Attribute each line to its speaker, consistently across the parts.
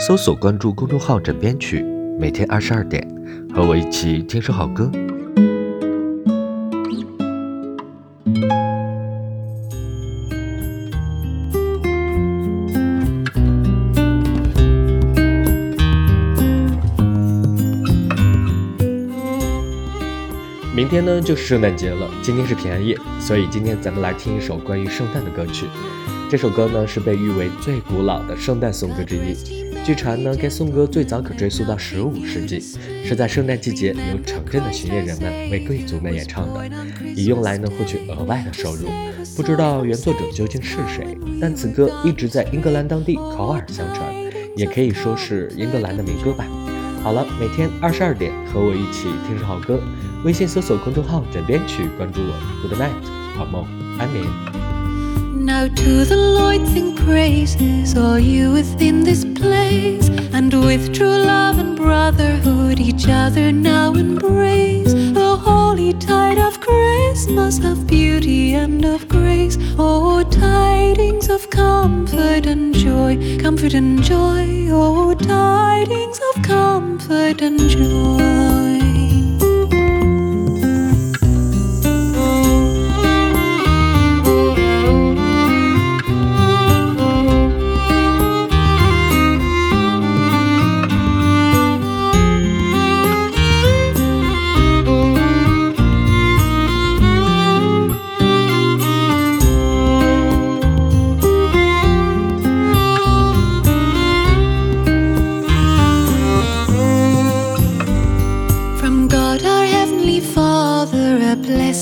Speaker 1: 搜索关注公众号“枕边曲”，每天二十二点，和我一起听首好歌。明天呢就是圣诞节了，今天是平安夜，所以今天咱们来听一首关于圣诞的歌曲。这首歌呢是被誉为最古老的圣诞颂歌之一。据传呢，该颂歌最早可追溯到十五世纪，是在圣诞季节由城镇的巡猎人们为贵族们演唱的，以用来呢获取额外的收入。不知道原作者究竟是谁，但此歌一直在英格兰当地口耳相传，也可以说是英格兰的民歌吧。好了，每天二十二点和我一起听首好歌，微信搜索公众号“枕边曲”，关注我。Good night，好梦，安眠。
Speaker 2: Now to the Lord sing praises, all you within this place, and with true love and brotherhood each other now embrace. The holy tide of Christmas, of beauty and of grace. Oh, tidings of comfort and joy, comfort and joy. Oh, tidings of comfort and joy.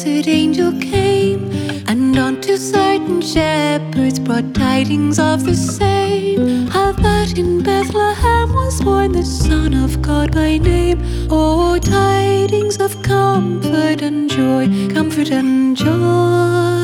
Speaker 2: Blessed angel came, and unto certain shepherds brought tidings of the same. How that in Bethlehem was born the Son of God by name. Oh, tidings of comfort and joy, comfort and joy.